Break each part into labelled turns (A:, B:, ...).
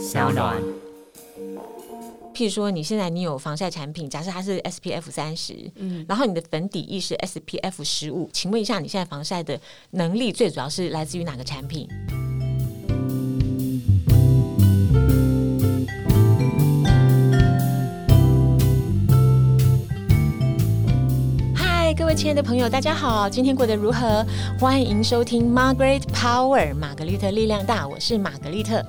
A: 小暖。
B: 譬如说，你现在你有防晒产品，假设它是 SPF 三十，嗯，然后你的粉底液是 SPF 十五，请问一下，你现在防晒的能力最主要是来自于哪个产品？嗨，各位亲爱的朋友，大家好，今天过得如何？欢迎收听 Margaret Power，玛格丽特力量大，我是玛格丽特。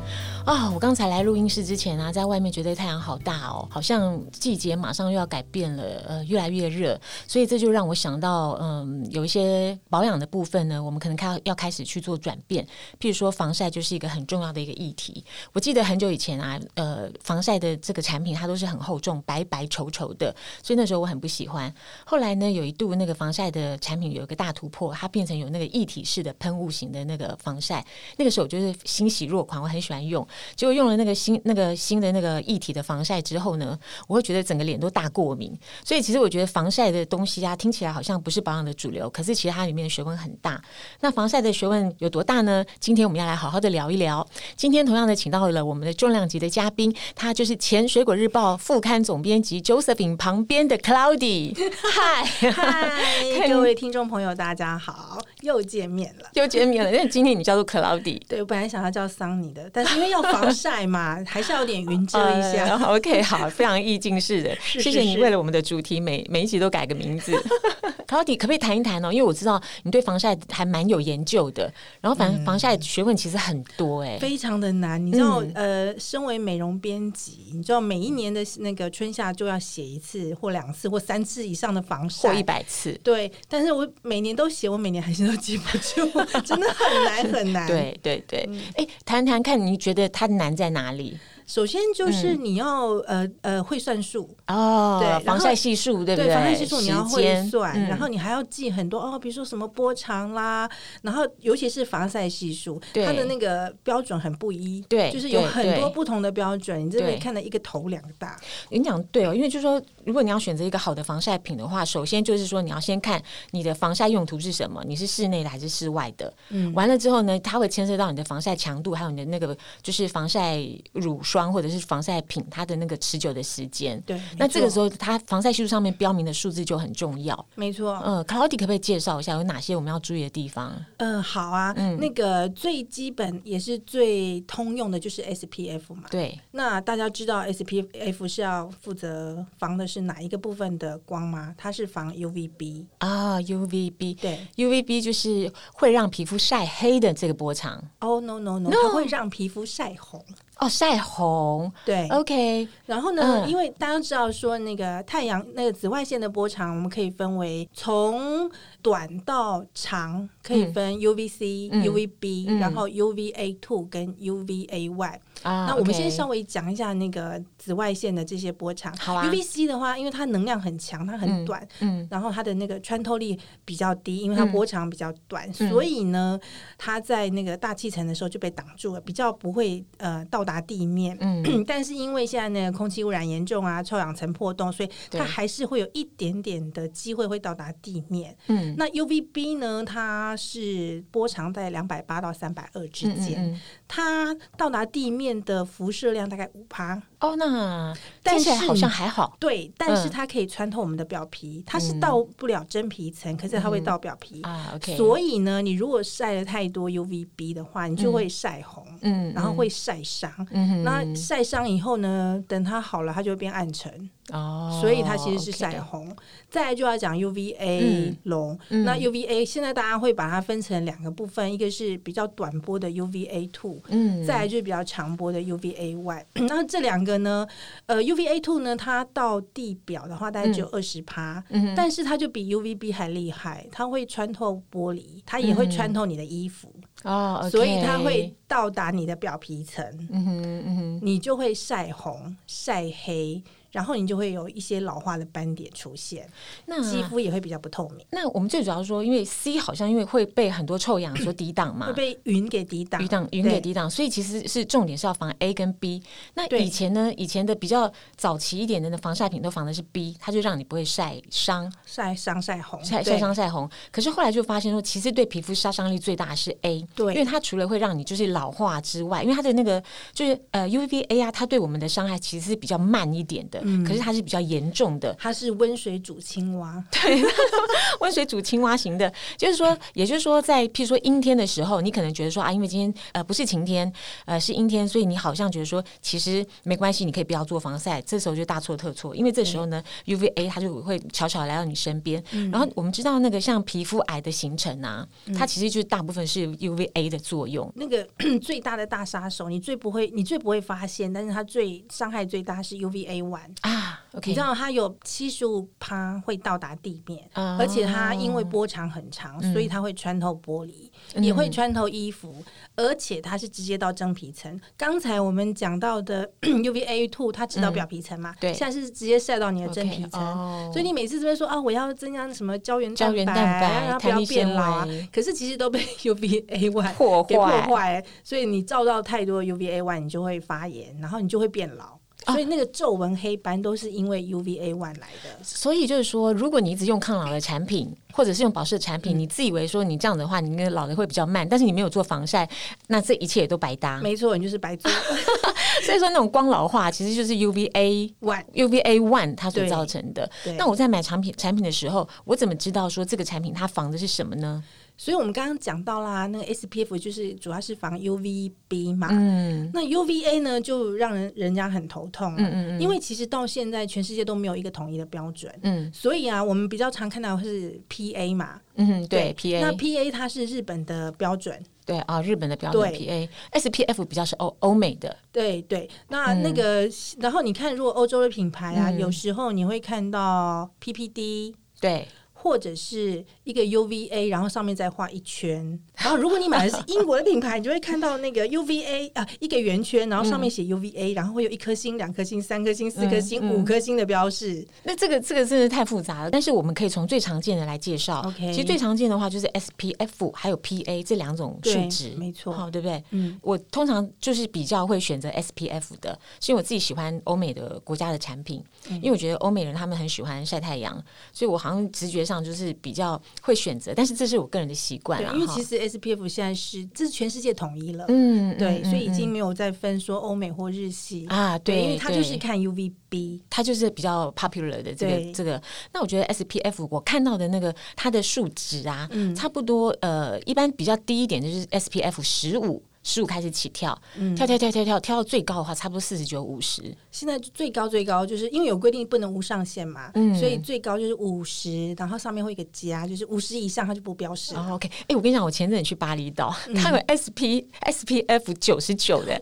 B: 啊，我刚才来录音室之前啊，在外面觉得太阳好大哦，好像季节马上又要改变了，呃，越来越热，所以这就让我想到，嗯，有一些保养的部分呢，我们可能开要开始去做转变。譬如说，防晒就是一个很重要的一个议题。我记得很久以前啊，呃，防晒的这个产品它都是很厚重、白白稠稠的，所以那时候我很不喜欢。后来呢，有一度那个防晒的产品有一个大突破，它变成有那个一体式的喷雾型的那个防晒，那个时候我就是欣喜若狂，我很喜欢用。结果用了那个新、那个新的那个一体的防晒之后呢，我会觉得整个脸都大过敏。所以其实我觉得防晒的东西啊，听起来好像不是保养的主流，可是其实它里面的学问很大。那防晒的学问有多大呢？今天我们要来好好的聊一聊。今天同样的请到了我们的重量级的嘉宾，他就是前《水果日报》副刊总编辑 Josephine 旁边的 Cloudy。
C: 嗨 嗨，各位听众朋友，大家好，又见面了，
B: 又见面了。因为今天你叫做 Cloudy，
C: 对我本来想要叫桑尼的，但是因为要防晒嘛，还是要有点云遮一下。
B: OK，好，非常意境式的，
C: 是
B: 谢谢你为了我们的主题每每一集都改个名字。Cloudy 可不可以谈一谈哦？因为我知道你对防晒还蛮有研究的，然后反正防晒学问其实很多哎、
C: 非常的难，你知道，
B: 嗯
C: 呃，身为美容编辑，你知道每一年的那个春夏就要写一次或两次或三次以上的防
B: 或
C: 晒
B: 一。百次。
C: 对，但是我每年都写，我每年还是都记不住，真的很难很难。
B: 对对对，
C: 嗯
B: 哎、谈谈看，你觉得它难在哪里？
C: 首先就是你要、呃呃会算数，
B: 哦，
C: 对
B: 防晒系数对不
C: 对，防晒系数你要会算，
B: 嗯。
C: 然后你还要记很多哦，比如说什么波长啦，然后尤其是防晒系数，
B: 对。
C: 它的那个标准很不一，
B: 对
C: 就是有很多不同的标准，你真的
B: 对。
C: 看到一个头两个大。
B: 你讲对哦，因为就是说，如果你要选择一个好的防晒品的话，首先就是说你要先看你的防晒用途是什么，你是室内的还是室外的。
C: 嗯。
B: 完了之后呢，它会牵涉到你的防晒强度，还有你的那个就是防晒乳霜或者是防晒品它的那个持久的时间。
C: 对，
B: 那这个时
C: 候
B: 候，它防晒系数上面标明的数字就很重要。
C: 没错，
B: 嗯 u d i 可不可以介绍一下有哪些我们要注意的地方？
C: 嗯，好啊，
B: 嗯
C: 那个最基本也是最通用的就是 SPF 嘛。
B: 对，
C: 那大家知道 SPF 是要负责防的是哪一个部分的光吗？它是防 UVB。
B: 啊，UVB。
C: 对
B: UVB 就是会让皮肤晒黑的这个波长
C: ，Oh no no
B: no，No
C: 它会让皮肤晒红。
B: 哦，晒红。
C: 对
B: ，OK，
C: 然后呢，
B: 嗯
C: 因为大家知道说那个太阳那个紫外线的波长，我们可以分为从短到长，可以分 UVC、
B: 嗯
C: UVB，、
B: 嗯
C: 然后 UVA two 跟 UVA one。
B: 啊，
C: 那我们先稍微讲一下那个紫外线的这些波长。
B: 好啊
C: UVC 的话，因为它能量很强，它很短，
B: 嗯
C: 然后它的那个穿透力比较低，因为它
B: 嗯
C: 波长比较短，
B: 嗯
C: 所以呢，它在那个大气层的时候就被挡住了，比较不会呃到达地面。
B: 嗯，
C: 但是因为现在那个空气污染严重啊，臭氧层破洞，所以它还是会有一点点的机会会到达地面。
B: 嗯
C: 那 UVB 呢，它是波长在两百八到三百二之
B: 嗯
C: 间，它到达地面的辐射量大概五趴。
B: 哦，那
C: 但是
B: 好像还好。
C: 对，但是
B: 嗯
C: 它可以穿透我们的表皮，它是
B: 嗯
C: 到不了真皮层，可是它会到表皮。
B: 啊，OK，
C: 所以呢，你如果晒了太多 UVB 的话，你就会晒红，
B: 嗯
C: 然后会晒伤。
B: 嗯
C: 那晒伤以后呢，等它好了，它就会变暗沉，
B: 哦，
C: 所以它其实是晒红。再来就要讲 UVA
B: 嗯。
C: 龙，
B: 嗯。
C: 那 UVA 现在大家会把它分成两个部分，一个是比较短波的 UVA two，
B: 嗯，
C: 再来就是比较长波的 UVA one。那这两个呢，呃，UVA two 呢，它到地表的话大概只有二十趴，
B: 嗯
C: 但是它就比 UVB 还厉害，它会穿透玻璃，它也会穿透你的衣服，
B: 哦，OK，
C: 所以它会到达你的表皮层，
B: 嗯哼嗯哼，
C: 你就会晒红、晒黑。然后你就会有一些老化的斑点出现，
B: 那
C: 肌肤也会比较不透明，
B: 那我们最主要说，因为 C 好像因为会被很多臭氧所抵挡嘛。
C: 会，被云给抵挡。
B: 抵。挡云给抵挡，所以其实是重点是要防 A 跟 B。那以前呢，以前的比较早期一点的防晒品都防的是 B，它就让你不会晒伤、
C: 晒伤、晒红、
B: 晒晒伤、晒红。可是后来就发现说，其实对皮肤杀伤力最大的是 A，
C: 对。
B: 因为它除了会让你就是老老化之外，因为它的那个就是呃 UVA 啊，它对我们的伤害其实是比较慢一点的，可是它是比较严重的。
C: 它是温水煮青蛙，对
B: 温水煮青蛙型的，就是说，也就是说，在譬如说阴天的时候，你可能觉得说啊，因为今天呃不是晴天，呃是阴天，所以你好像觉得说其实没关系，你可以不要做防晒。这时候就大错特错，因为这时候呢，UVA 它就会悄悄来到你身边。然后我们知道那个像皮肤癌的形成啊，它其实就是大部分是 UVA 的作用。
C: 那个 最大的大杀手，你最不会，你最不会发现，但是它最伤害最大是 UVA one
B: 啊。
C: 你知道它有七十五趴会到达地面，而且它因为波长很长，所以它会穿透玻璃，也会穿透衣服，而且它是直接到真皮层。刚才我们讲到的 UVA two，它只到表皮层嘛，
B: 对，
C: 现在是直接晒到你的真皮层，所以你每次这边说啊，我要增加什么胶原
B: 胶原蛋白，
C: 让它不要变老啊，可是其实都被 UVA one
B: 破
C: 坏，破坏，所以你照到太多 UVA one，你就会发炎，然后你就会变老。所以那个皱纹黑斑都是因为 UVA one 来的。
B: 所以就是说，如果你一直用抗老的产品，或者是用保湿的产品，你自以为说你这样的话，你那个老的会比较慢，但是你没有做防晒，那这一切也都白搭。
C: 没错，你就是白做。
B: 所以说那种光老化其实就是 UVA
C: one
B: UVA one 它所造成的。那我在买产品产品的时候，我怎么知道说这个产品它防的是什么呢？
C: 所以我们刚刚讲到啦，那个 SPF 就是主要是防 UVB 嘛，嗯，那 UVA 呢就让人人家很头痛，嗯嗯嗯，因为其实到现在全世界都没有一个统一的标准，嗯，所以啊，我们比较常看到是 PA 嘛，
B: 嗯，对，PA，
C: 那 PA 它是日本的标准，
B: 对啊，日本的标准 PA，SPF 比较是欧欧美的，
C: 对对，那那个然后你看，如果欧洲的品牌啊，有时候你会看到 PPD，
B: 对。
C: 或者是一个 UVA，然后上面再画一圈。然后如果你买的是英国的品牌，你就会看到那个 UVA 啊，一个圆圈，然后上面写 UVA，然后会有一颗星、两颗星、三颗星、四颗星、五颗星的标示。
B: 那这个这个真的太复杂了。但是我们可以从最常见的来介绍。
C: OK，
B: 其实最常见的话就是 SPF 还有 PA 这两种数值，
C: 没错，
B: 好，对不对？嗯，我通常就是比较会选择 SPF 的，是因为我自己喜欢欧美的国家的产品，因为我觉得欧美人他们很喜欢晒太阳，所以我好像直觉上就是比较会选择。但是这是我个人的习惯啊，
C: 因为其实 SPF 现在是这是全世界统一了，嗯，对，所以已经没有再分说欧美或日系
B: 啊，对，
C: 因为它就是看 UVB，
B: 它就是比较 popular 的这个这个。那我觉得 SPF 我看到的那个它的数值啊，差不多呃，一般比较低一点就是 SPF 十五。十五开始起跳，跳跳跳跳跳，跳到最高的话，差不多四十九、五十。
C: 现在最高最高就是因为有规定不能无上限嘛，所以最高就是五十，然后上面会一个加，就是五十以上它就不标示。
B: OK，哎，我跟你讲，我前阵去巴厘岛，他有 SP SPF 九十九的，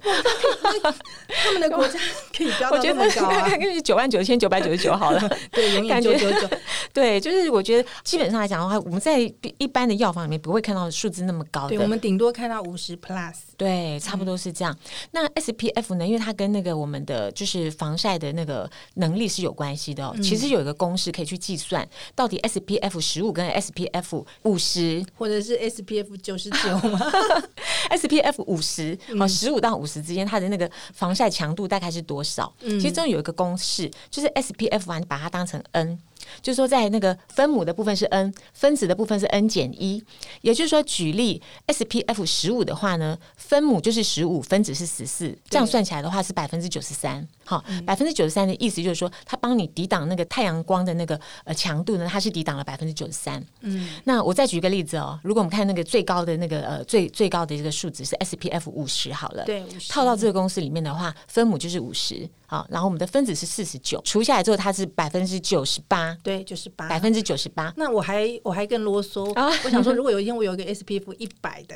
C: 他们的国家 可以标到那么高啊？
B: 就是九万九千九百九十九好了，
C: 对，永远九九九，
B: 对，就是我觉得基本上来讲的话，我们在一般的药房里面不会看到数字那么高的，
C: 我们顶多看到五十 Plus。
B: 对，差不多是这样。那 SPF 呢？因为它跟那个我们的就是防晒的那个能力是有关系的哦。其实有一个公式可以去计算，到底 SPF 十五跟 SPF 五十，
C: 或者是 SPF 九十九吗？
B: SPF 五十哦，十五到五十之间，它的那个防晒强度大概是多少？其实中有一个公式，就是 SPF 啊，你把它当成 N。就是说，在那个分母的部分是 n，分子的部分是 n 减一。也就是说，举例 SPF 十五的话呢，分母就是十五，分子是十四，这样算起来的话是百分之九十三。好，百分之九十三的意思就是说，它帮你抵挡那个太阳光的那个呃强度呢，它是抵挡了百分之九十三。嗯，那我再举一个例子哦，如果我们看那个最高的那个呃最最高的这个数值是 SPF 五十好了，
C: 对，
B: 套到这个公式里面的话，分母就是五十。好，然后我们的分子是四十九，除下来之后它是百分之九十八，
C: 对，九十八，
B: 百分之九十八。
C: 那我还我还更啰嗦啊！我想说，如果有一天我有一个 SPF 一百的，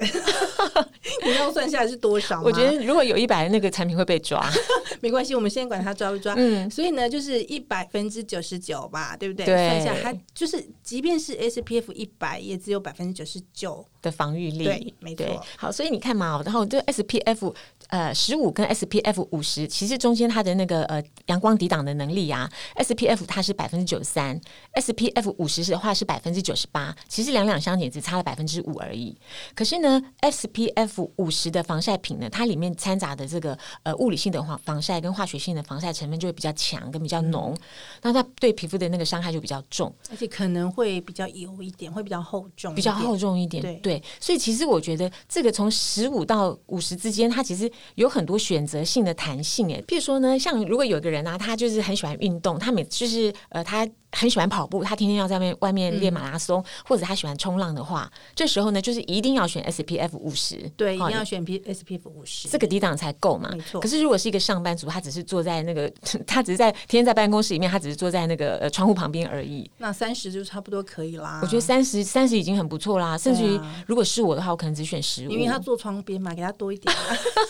C: 你要算下来是多少？
B: 我觉得如果有一百的那个产品会被抓，
C: 没关系，我们先管它抓不抓。嗯，所以呢，就是一百分之九十九吧，对不对？算下它就是，即便是 SPF 一百，也只有百分之九十九
B: 的防御力。
C: 对，没错。
B: 好，所以你看嘛，然后这 SPF。呃十五跟 SPF 五十，其实中间它的那个呃阳光抵挡的能力啊，SPF 它是百分之九十三，SPF 五十的话是百分之九十八，其实两两相减只差了百分之五而已。可是呢，SPF 五十的防晒品呢，它里面掺杂的这个呃物理性的防防晒跟化学性的防晒成分就会比较强跟比较浓，那它对皮肤的那个伤害就比较重，
C: 而且可能会比较油一点，会比较厚重，
B: 比较厚重一点。对，所以其实我觉得这个从十五到五十之间，它其实有很多选择性的弹性。诶，譬如说呢，像如果有个人啊，他就是很喜欢运动，他每就是呃他。很喜欢跑步，他天天要在外外面练马拉松，或者他喜欢冲浪的话，这时候呢，就是一定要选 SPF 五十，
C: 对，一定要选 P SPF 五十，
B: 这个抵挡才够嘛。
C: 没错。
B: 可是如果是一个上班族，他只是坐在那个，他只是在天天在办公室里面，他只是坐在那个呃窗户旁边而已。
C: 那三十就差不多可以啦。
B: 我觉得三十三十已经很不错啦，甚至于如果是我的话，我可能只选十五，
C: 因为他坐窗边嘛，给他多一点，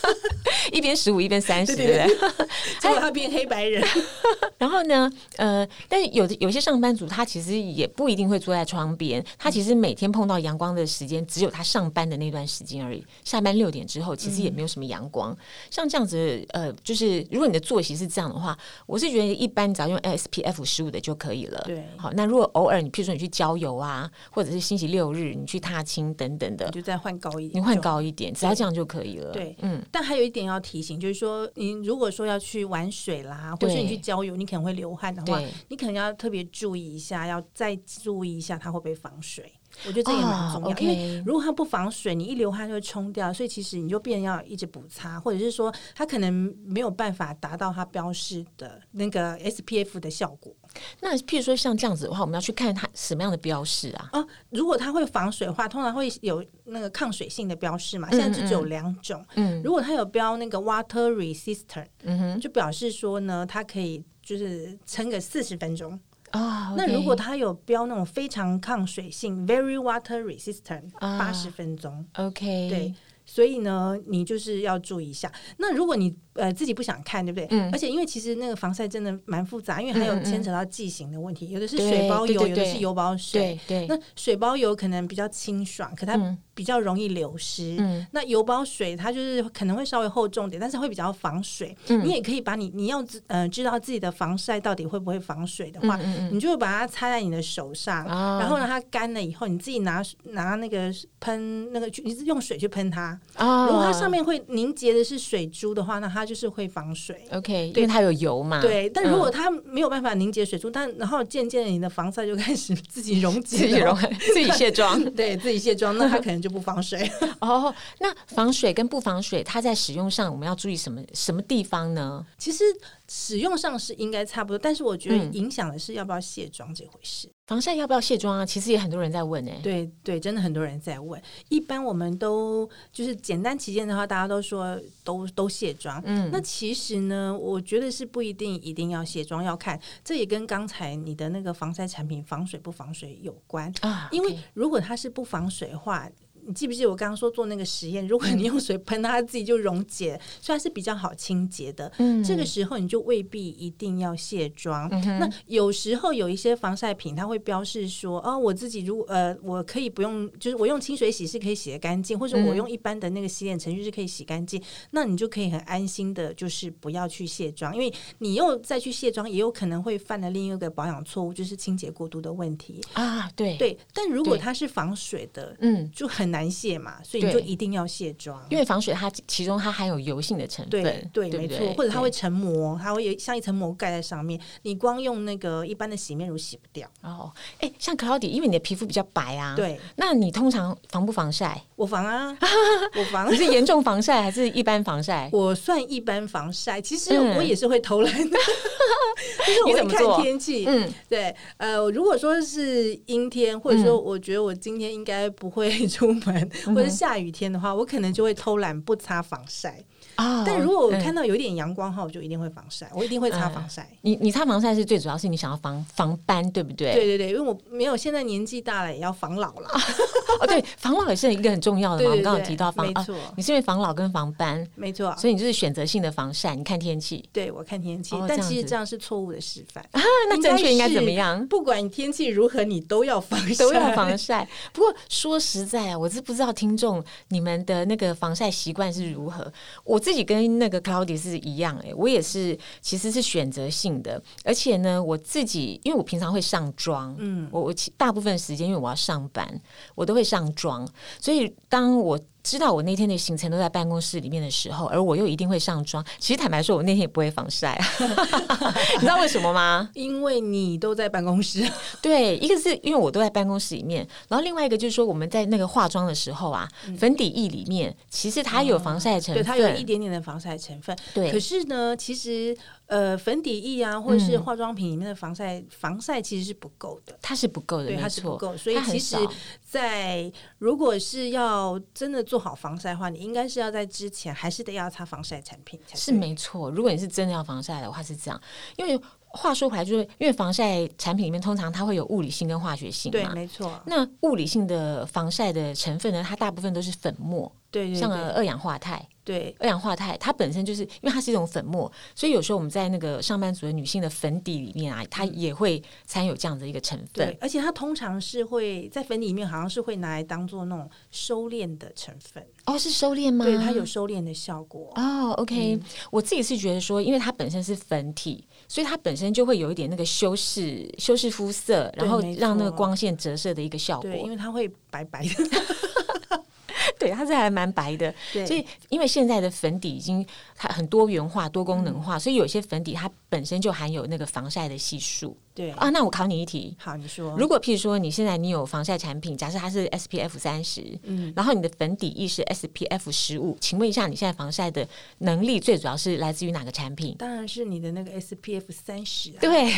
B: 一边十五一边三十，
C: 对不对？结果他变黑白人。
B: 然后呢，呃，但是有的有些上班族他。其实也不一定会坐在窗边，他其实每天碰到阳光的时间只有他上班的那段时间而已。下班六点之后，其实也没有什么阳光。像这样子，呃，就是如果你的作息是这样的话，我是觉得一般只要用 SPF 十五的就可以了。
C: 对，
B: 好，那如果偶尔你，譬如说你去郊游啊，或者是星期六日你去踏青等等的，
C: 就再换高一点，
B: 你换高一点，只要这样就可以了。
C: 对，嗯。但还有一点要提醒，就是说，你如果说要去玩水啦，或是你去郊游，你可能会流汗的话，你可能要特别注意一下。要再注意一下，它会不会防水？我觉得这也蛮重要，因为如果它不防水，你一流汗就会冲掉，所以其实你就变要一直补擦，或者是说它可能没有办法达到它标示的那个 SPF 的效果。
B: 那譬如说像这样子的话，我们要去看它什么样的标示啊？
C: 哦，如果它会防水的话，通常会有那个抗水性的标示嘛。现在就只有两种，嗯，如果它有标那个 water resistant，嗯哼，就表示说呢，它可以就是撑个四十分钟。
B: 啊，
C: 那如果它有标那种非常抗水性，very water resistant，八十分钟
B: ，OK，
C: 对，所以呢，你就是要注意一下。那如果你呃，自己不想看，对不对？嗯。而且因为其实那个防晒真的蛮复杂，因为还有牵扯到剂型的问题，有的是水包油，有的是油包水。
B: 对。
C: 那水包油可能比较清爽，可它比较容易流失。嗯。那油包水它就是可能会稍微厚重点，但是会比较防水。嗯。你也可以把你你要知呃知道自己的防晒到底会不会防水的话，你就把它擦在你的手上，然后让它干了以后，你自己拿拿那个喷那个，你是用水去喷它。啊。如果它上面会凝结的是水珠的话，那它就是会防水
B: ，OK，因为它有油嘛。
C: 对，但如果它没有办法凝结水珠，但然后渐渐的你的防晒就开始自己溶解，
B: 自己溶，自己卸妆，
C: 对自己卸妆，那它可能就不防水。
B: 哦，那防水跟不防水，它在使用上我们要注意什么什么地方呢？
C: 其实使用上是应该差不多，但是我觉得影响的是要不要卸妆这回事。
B: 防晒要不要卸妆啊？其实也很多人在问哎。
C: 对对，真的很多人在问。一般我们都就是简单起见的话，大家都说都都卸妆。嗯，那其实呢，我觉得是不一定一定要卸妆，要看这也跟刚才你的那个防晒产品防水不防水有关啊。因为如果它是不防水的话。你记不记得我刚刚说做那个实验？如果你用水喷它，自己就溶解，虽然是比较好清洁的。嗯，这个时候你就未必一定要卸妆。那有时候有一些防晒品，它会标示说：“哦，我自己如呃，我可以不用，就是我用清水洗是可以洗得干净，或者我用一般的那个洗脸程序是可以洗干净。”那你就可以很安心的，就是不要去卸妆，因为你又再去卸妆，也有可能会犯了另一个保养错误，就是清洁过度的问题
B: 啊。对
C: 对，但如果它是防水的，嗯，就很。难卸嘛，所以你就一定要卸妆，
B: 因为防水它其中它含有油性的成分，
C: 对对，没错，或者它会成膜，它会有像一层膜盖在上面，你光用那个一般的洗面乳洗不掉。
B: 哦，哎，像可 l 底，因为你的皮肤比较白啊，
C: 对，
B: 那你通常防不防晒？
C: 我防啊，我防。
B: 你是严重防晒还是一般防晒？
C: 我算一般防晒，其实我也是会偷懒的，就是我会看天气。嗯，对，呃，如果说是阴天，或者说我觉得我今天应该不会出门。或者下雨天的话，我可能就会偷懒不擦防晒。啊！但如果我看到有一点阳光哈，我就一定会防晒，我一定会擦防晒。
B: 你你擦防晒是最主要是你想要防防斑，对不对？
C: 对对对，因为我没有现在年纪大了，也要防老了。
B: 哦，对，防老也是一个很重要的嘛。我们刚刚提到防，
C: 没错，
B: 你是因为防老跟防斑，
C: 没错，
B: 所以你就是选择性的防晒。你看天气，
C: 对我看天气，但其实这样是错误的示范
B: 啊。那正确应该怎么样？
C: 不管天气如何，你都要防晒，
B: 都要防晒。不过说实在啊，我是不知道听众你们的那个防晒习惯是如何。我自己跟那个 Cloudy 是一样，哎，我也是，其实是选择性的，而且呢，我自己因为我平常会上妆，嗯，我我大部分时间因为我要上班，我都会上妆，所以当我。知道我那天的行程都在办公室里面的时候，而我又一定会上妆。其实坦白说，我那天也不会防晒，你知道为什么吗？
C: 因为你都在办公室。
B: 对，一个是因为我都在办公室里面，然后另外一个就是说我们在那个化妆的时候啊，粉底液里面其实它有防晒成分，对，
C: 它有一点点的防晒成分。对，可是呢，其实。呃，粉底液啊，或者是化妆品里面的防晒，防晒其实是不够的，
B: 它是不够的，
C: 对，它是不够。所以其实，在如果是要真的做好防晒的话，你应该是要在之前还是得要擦防晒产品。
B: 是没错，如果你是真的要防晒的话是这样，因为话说回来，就是因为防晒产品里面通常它会有物理性跟化学性，
C: 对，没错。
B: 那物理性的防晒的成分呢，它大部分都是粉末。
C: 对，
B: 像二氧化钛，
C: 对，
B: 二氧化钛它本身就是因为它是一种粉末，所以有时候我们在那个上班族的女性的粉底里面啊，它也会掺有这样的一个成分。
C: 对，而且它通常是会在粉底里面，好像是会拿来当做那种收敛的成分。
B: 哦，是收敛吗？
C: 对，它有收敛的效果。
B: 哦，OK，我自己是觉得说，因为它本身是粉体，所以它本身就会有一点那个修饰、修饰肤色，然后让那个光线折射的一个效果。
C: 对，因为它会白白的。
B: 对，它是还蛮白的，所以因为现在的粉底已经它很多元化、多功能化，所以有些粉底它本身就含有那个防晒的系数。
C: 对
B: 啊，那我考你一题。
C: 好，你说，
B: 如果譬如说你现在你有防晒产品，假设它是 SPF 三十，嗯，然后你的粉底液是 SPF 十五，请问一下，你现在防晒的能力最主要是来自于哪个产品？
C: 当然是你的那个 SPF 三十。
B: 对，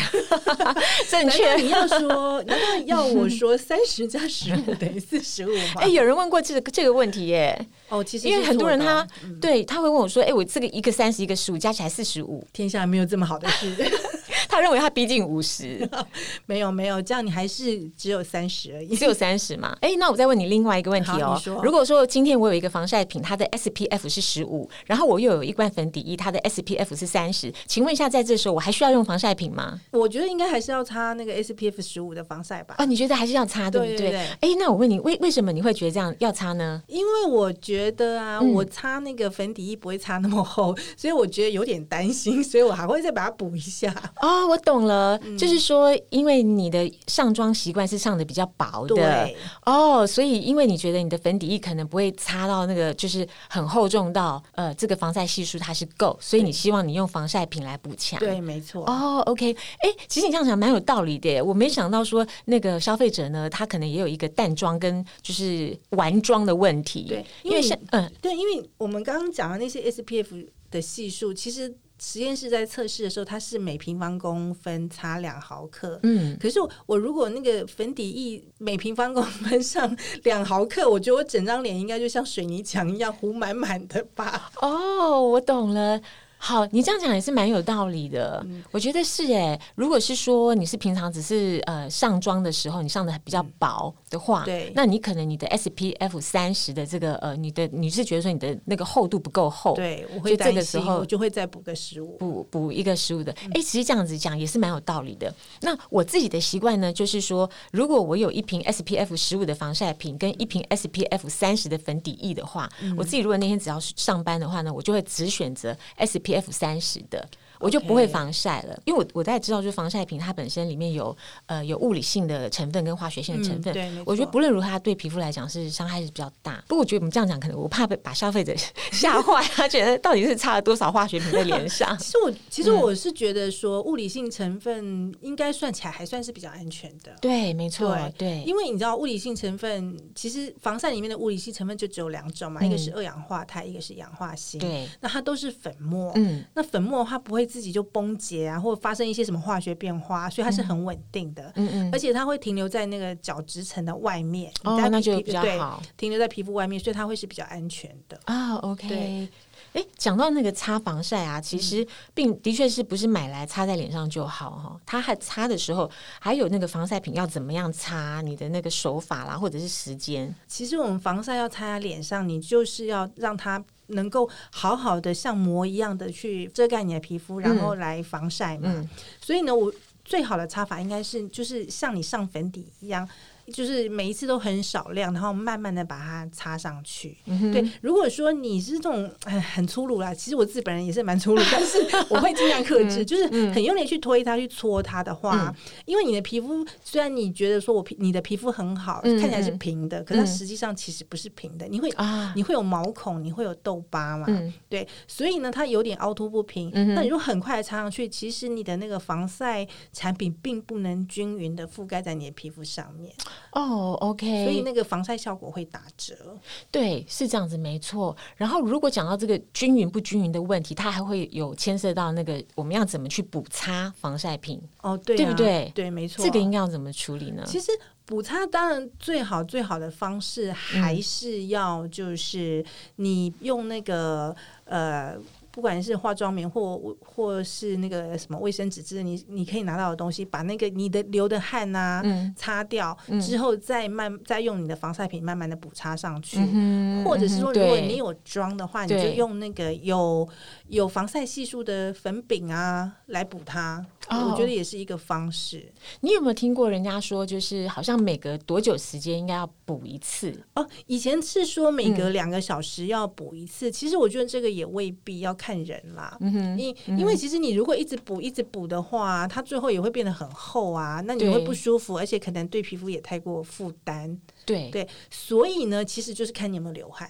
B: 正确。
C: 你要说，难道要我说三十加十五等于四十五吗？
B: 哎，有人问过这个这个问题耶。
C: 哦，其实
B: 因为很多人他对他会问我说，哎，我这个一个三十，一个十五，加起来四十五，
C: 天下没有这么好的事。
B: 他认为他逼近五十，
C: 没有没有，这样你还是只有三十而已，
B: 只有三十嘛？哎，那我再问你另外一个问题哦。如果说今天我有一个防晒品，它的 SPF 是十五，然后我又有一罐粉底液，它的 SPF 是三十，请问一下，在这时候我还需要用防晒品吗？
C: 我觉得应该还是要擦那个 SPF 十五的防晒吧。啊，
B: 你觉得还是要擦对不对？哎，那我问你，为为什么你会觉得这样要擦呢？
C: 因为我觉得啊，我擦那个粉底液不会擦那么厚，所以我觉得有点担心，所以我还会再把它补一下。
B: 哦，我懂了。就是说，因为你的上妆习惯是上的比较薄的哦，所以因为你觉得你的粉底液可能不会擦到那个，就是很厚重到呃，这个防晒系数它是够，所以你希望你用防晒品来补强。
C: 对，没错。
B: 哦，OK，哎，其实你这样讲蛮有道理的。我没想到说那个消费者呢，他可能也有一个淡妆跟就是完妆的问题。
C: 对，因为像嗯，对，因为我们刚刚讲的那些 SPF 的系数，其实。实验室在测试的时候，它是每平方公分擦两毫克。嗯，可是我如果那个粉底液每平方公分上两毫克，我觉得我整张脸应该就像水泥墙一样糊满满的吧？
B: 哦，我懂了。好，你这样讲也是蛮有道理的。我觉得是哎，如果是说你是平常只是呃上妆的时候，你上的比较薄的话，
C: 对，
B: 那你可能你的 SPF 三十的这个呃，你的你是觉得说你的那个厚度不够厚，
C: 对，我会这个时候我就会再补个十五，
B: 补补一个十五的。哎，其实这样子讲也是蛮有道理的。那我自己的习惯呢，就是说，如果我有一瓶 SPF 十五的防晒品跟一瓶 SPF 三十的粉底液的话，我自己如果那天只要是上班的话呢，我就会只选择 SPF。F 三十的。我就不会防晒了，因为我我大概知道，就是防晒品它本身里面有呃有物理性的成分跟化学性的成分。
C: 对，
B: 我觉得不论如何，它对皮肤来讲是伤害是比较大。不过我觉得我们这样讲，可能我怕被把消费者 吓 坏，他觉得到底是擦了多少化学品在脸上。
C: 其实我其实我是觉得说，物理性成分应该算起来还算是比较安全的。
B: 对，没错，对，
C: 因为你知道物理性成分，其实防晒里面的物理性成分就只有两种嘛，一个是二氧化钛，一个是氧化锌。
B: 对，
C: 那它都是粉末。嗯，那粉末它不会自己就崩。解啊，或者发生一些什么化学变化，所以它是很稳定的。嗯嗯，而且它会停留在那个角质层的外面，
B: 哦，那就比较好。
C: 停留在皮肤外面，所以它会是比较安全的
B: 啊。OK，哎，讲到那个擦防晒啊，其实并的确是不是买来擦在脸上就好哈？它还擦的时候，还有那个防晒品要怎么样擦？你的那个手法啦，或者是时间。
C: 其实我们防晒要擦在脸上，你就是要让它。能够好好的像膜一样的去遮盖你的皮肤，然后来防晒嘛。所以呢，我最好的擦法应该是就是像你上粉底一样，就是每一次都很少量，然后慢慢的把它擦上去。对，如果说你是这种很粗鲁啦，其实我自己本人也是蛮粗鲁，但是 我会尽量克制，就是很用力去推它、去搓它的话，因为你的皮肤虽然你觉得说我皮你的皮肤很好，看起来是平的，可是它实际上其实不是平的，你会啊，你会有毛孔，你会有痘疤嘛？对，所以呢，它有点凹凸不平。那你如果很快擦上去，其实你的那个防晒产品并不能均匀的覆盖在你的皮肤上面。
B: 哦，OK，
C: 所以那个防晒效果会打折。
B: 对，是这样子，没错。然后如果讲到这个均匀不均匀的问题，它还会有牵涉到那个我们要怎么去补擦防晒品。
C: 哦，对，
B: 对不对？
C: 对，没错。
B: 这个应该要怎么处理呢？
C: 其实补擦当然最好最好的方式还是要就是你用那个呃。不管是化妆棉或或是那个什么卫生纸之类，你你可以拿到的东西，把那个你的流的汗呐擦掉之后，再慢再用你的防晒品慢慢的补擦上去，或者是说，如果你有妆的话，你就用那个有有防晒系数的粉饼啊来补它。我觉得也是一个方式。
B: 你有没有听过人家说，就是好像每隔多久时间应该要补一次？
C: 哦，以前是说每隔两个小时要补一次。其实我觉得这个也未必要看人啦。嗯哼，因因为其实你如果一直补一直补的话，它最后也会变得很厚啊，那你会不舒服，而且可能对皮肤也太过负担。
B: 对
C: 对，所以呢，其实就是看你有没有流汗。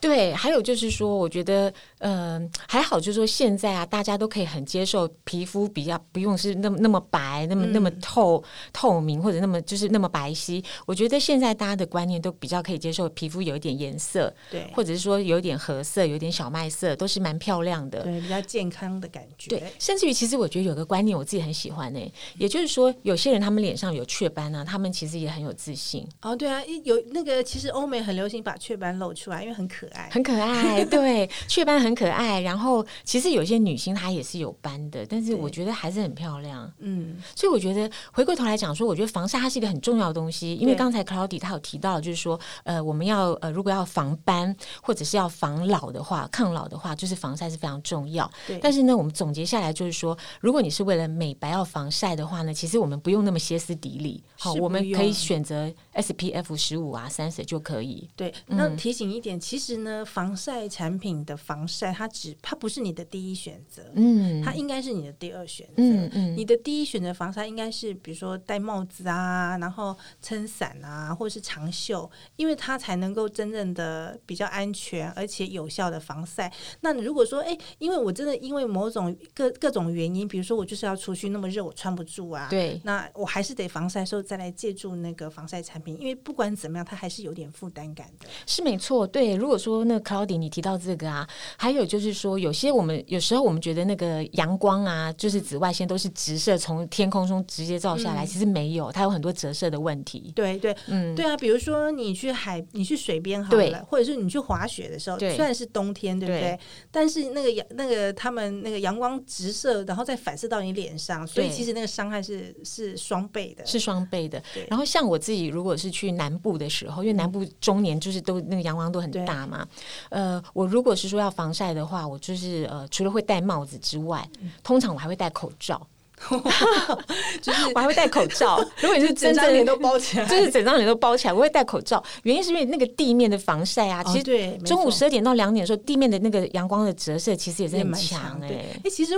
B: 对，还有就是说，我觉得，嗯，还好，就是说现在啊，大家都可以很接受皮肤比较不用是那么那么白，那么那么透透明，或者那么就是那么白皙。我觉得现在大家的观念都比较可以接受皮肤有一点颜色，
C: 对，
B: 或者是说有点褐色，有点小麦色，都是蛮漂亮的，
C: 对，比较健康的感觉。
B: 对，甚至于其实我觉得有个观念我自己很喜欢呢，也就是说，有些人他们脸上有雀斑啊，他们其实也很有自信。
C: 哦，对啊。有那个，其实欧美很流行把雀斑露出来，因为很可爱，
B: 很可爱。对，雀斑很可爱。然后，其实有些女星她也是有斑的，但是我觉得还是很漂亮。嗯，所以我觉得回过头来讲说，我觉得防晒它是一个很重要的东西。因为刚才 Cloudy 她有提到，就是说，呃，我们要呃，如果要防斑或者是要防老的话，抗老的话，就是防晒是非常重要。
C: 对。
B: 但是呢，我们总结下来就是说，如果你是为了美白要防晒的话呢，其实我们不用那么歇斯底里。好，我们可以选择 SPF 十五啊。三十就可以。
C: 对，那提醒一点，其实呢，防晒产品的防晒，它只它不是你的第一选择，嗯，它应该是你的第二选择。嗯嗯，你的第一选择防晒应该是，比如说戴帽子啊，然后撑伞啊，或者是长袖，因为它才能够真正的比较安全而且有效的防晒。那如果说，哎，因为我真的因为某种各各种原因，比如说我就是要出去那么热，我穿不住啊，
B: 对，
C: 那我还是得防晒的时候再来借助那个防晒产品，因为不管怎么样，他还是有点负担感的，
B: 是没错。对，如果说那 Cloudy 你提到这个啊，还有就是说，有些我们有时候我们觉得那个阳光啊，就是紫外线都是直射从天空中直接照下来，其实没有，它有很多折射的问题。
C: 对对，嗯，对啊，比如说你去海，你去水边好了，或者是你去滑雪的时候，虽然是冬天，对不对？但是那个阳那个他们那个阳光直射，然后再反射到你脸上，所以其实那个伤害是是双倍的，
B: 是双倍的。然后像我自己，如果是去南部的时候，因为南南部中年就是都那个阳光都很大嘛，呃，我如果是说要防晒的话，我就是呃，除了会戴帽子之外，通常我还会戴口罩，就是我还会戴口罩。如果你是整
C: 张脸都包起来，
B: 就是整张脸都包起来，我会戴口罩。原因是因为那个地面的防晒啊，其实
C: 对
B: 中午十二点到两点的时候，地面的那个阳光的折射其实也是很强
C: 哎。哎，其实。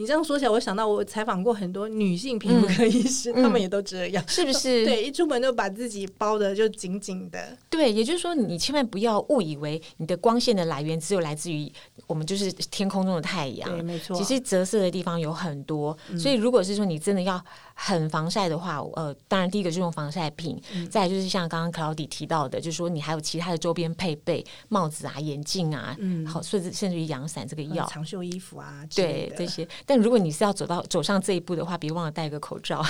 C: 你这样说起来，我想到我采访过很多女性皮肤科医师，他们也都这样，
B: 是不是？
C: 对，一出门就把自己包的就紧紧的。
B: 对，也就是说，你千万不要误以为你的光线的来源只有来自于我们就是天空中的太阳。
C: 对，没错。
B: 其实折射的地方有很多，所以如果是说你真的要。很防晒的话，呃，当然第一个就用防晒品，再就是像刚刚 Cloudy 提到的，就是说你还有其他的周边配备，帽子啊、眼镜啊，嗯，好，甚至甚至于阳伞这个药、
C: 长袖衣服啊，
B: 对这些。但如果你是要走到走上这一步的话，别忘了戴个口罩，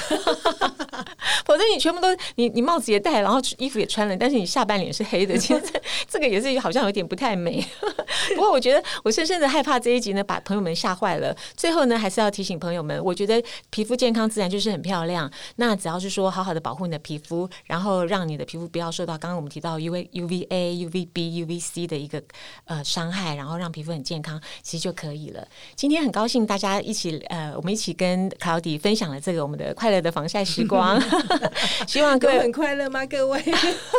B: 否则你全部都你你帽子也戴，然后衣服也穿了，但是你下半脸是黑的，其实这个也是好像有点不太美。不过我觉得我深深的害怕这一集呢，把朋友们吓坏了。最后呢，还是要提醒朋友们，我觉得皮肤健康自然就是很漂亮。那只要是说好好的保护你的皮肤，然后让你的皮肤不要受到刚刚我们提到 U V U V A U V B U V C 的一个呃伤害，然后让皮肤很健康，其实就可以了。今天很高兴大家一起呃，我们一起跟 Cloudy 分享了这个我们的快乐的防晒时光。希望各位
C: 很快乐吗？各位，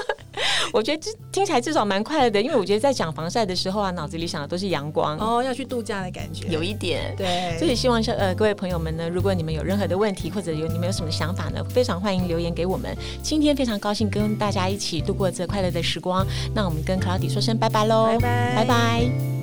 B: 我觉得这听起来至少蛮快乐的，因为我觉得在讲防晒的时候啊，脑子里想的都是阳光
C: 哦，要去度假的感觉，
B: 有一点
C: 对。
B: 所以希望是呃，各位朋友们呢，如果你们有任何的问题，或者有你们有什么想法呢，非常欢迎留言给我们。今天非常高兴跟大家一起度过这快乐的时光，那我们跟 Cloudy 说声拜拜喽，
C: 拜拜，
B: 拜拜。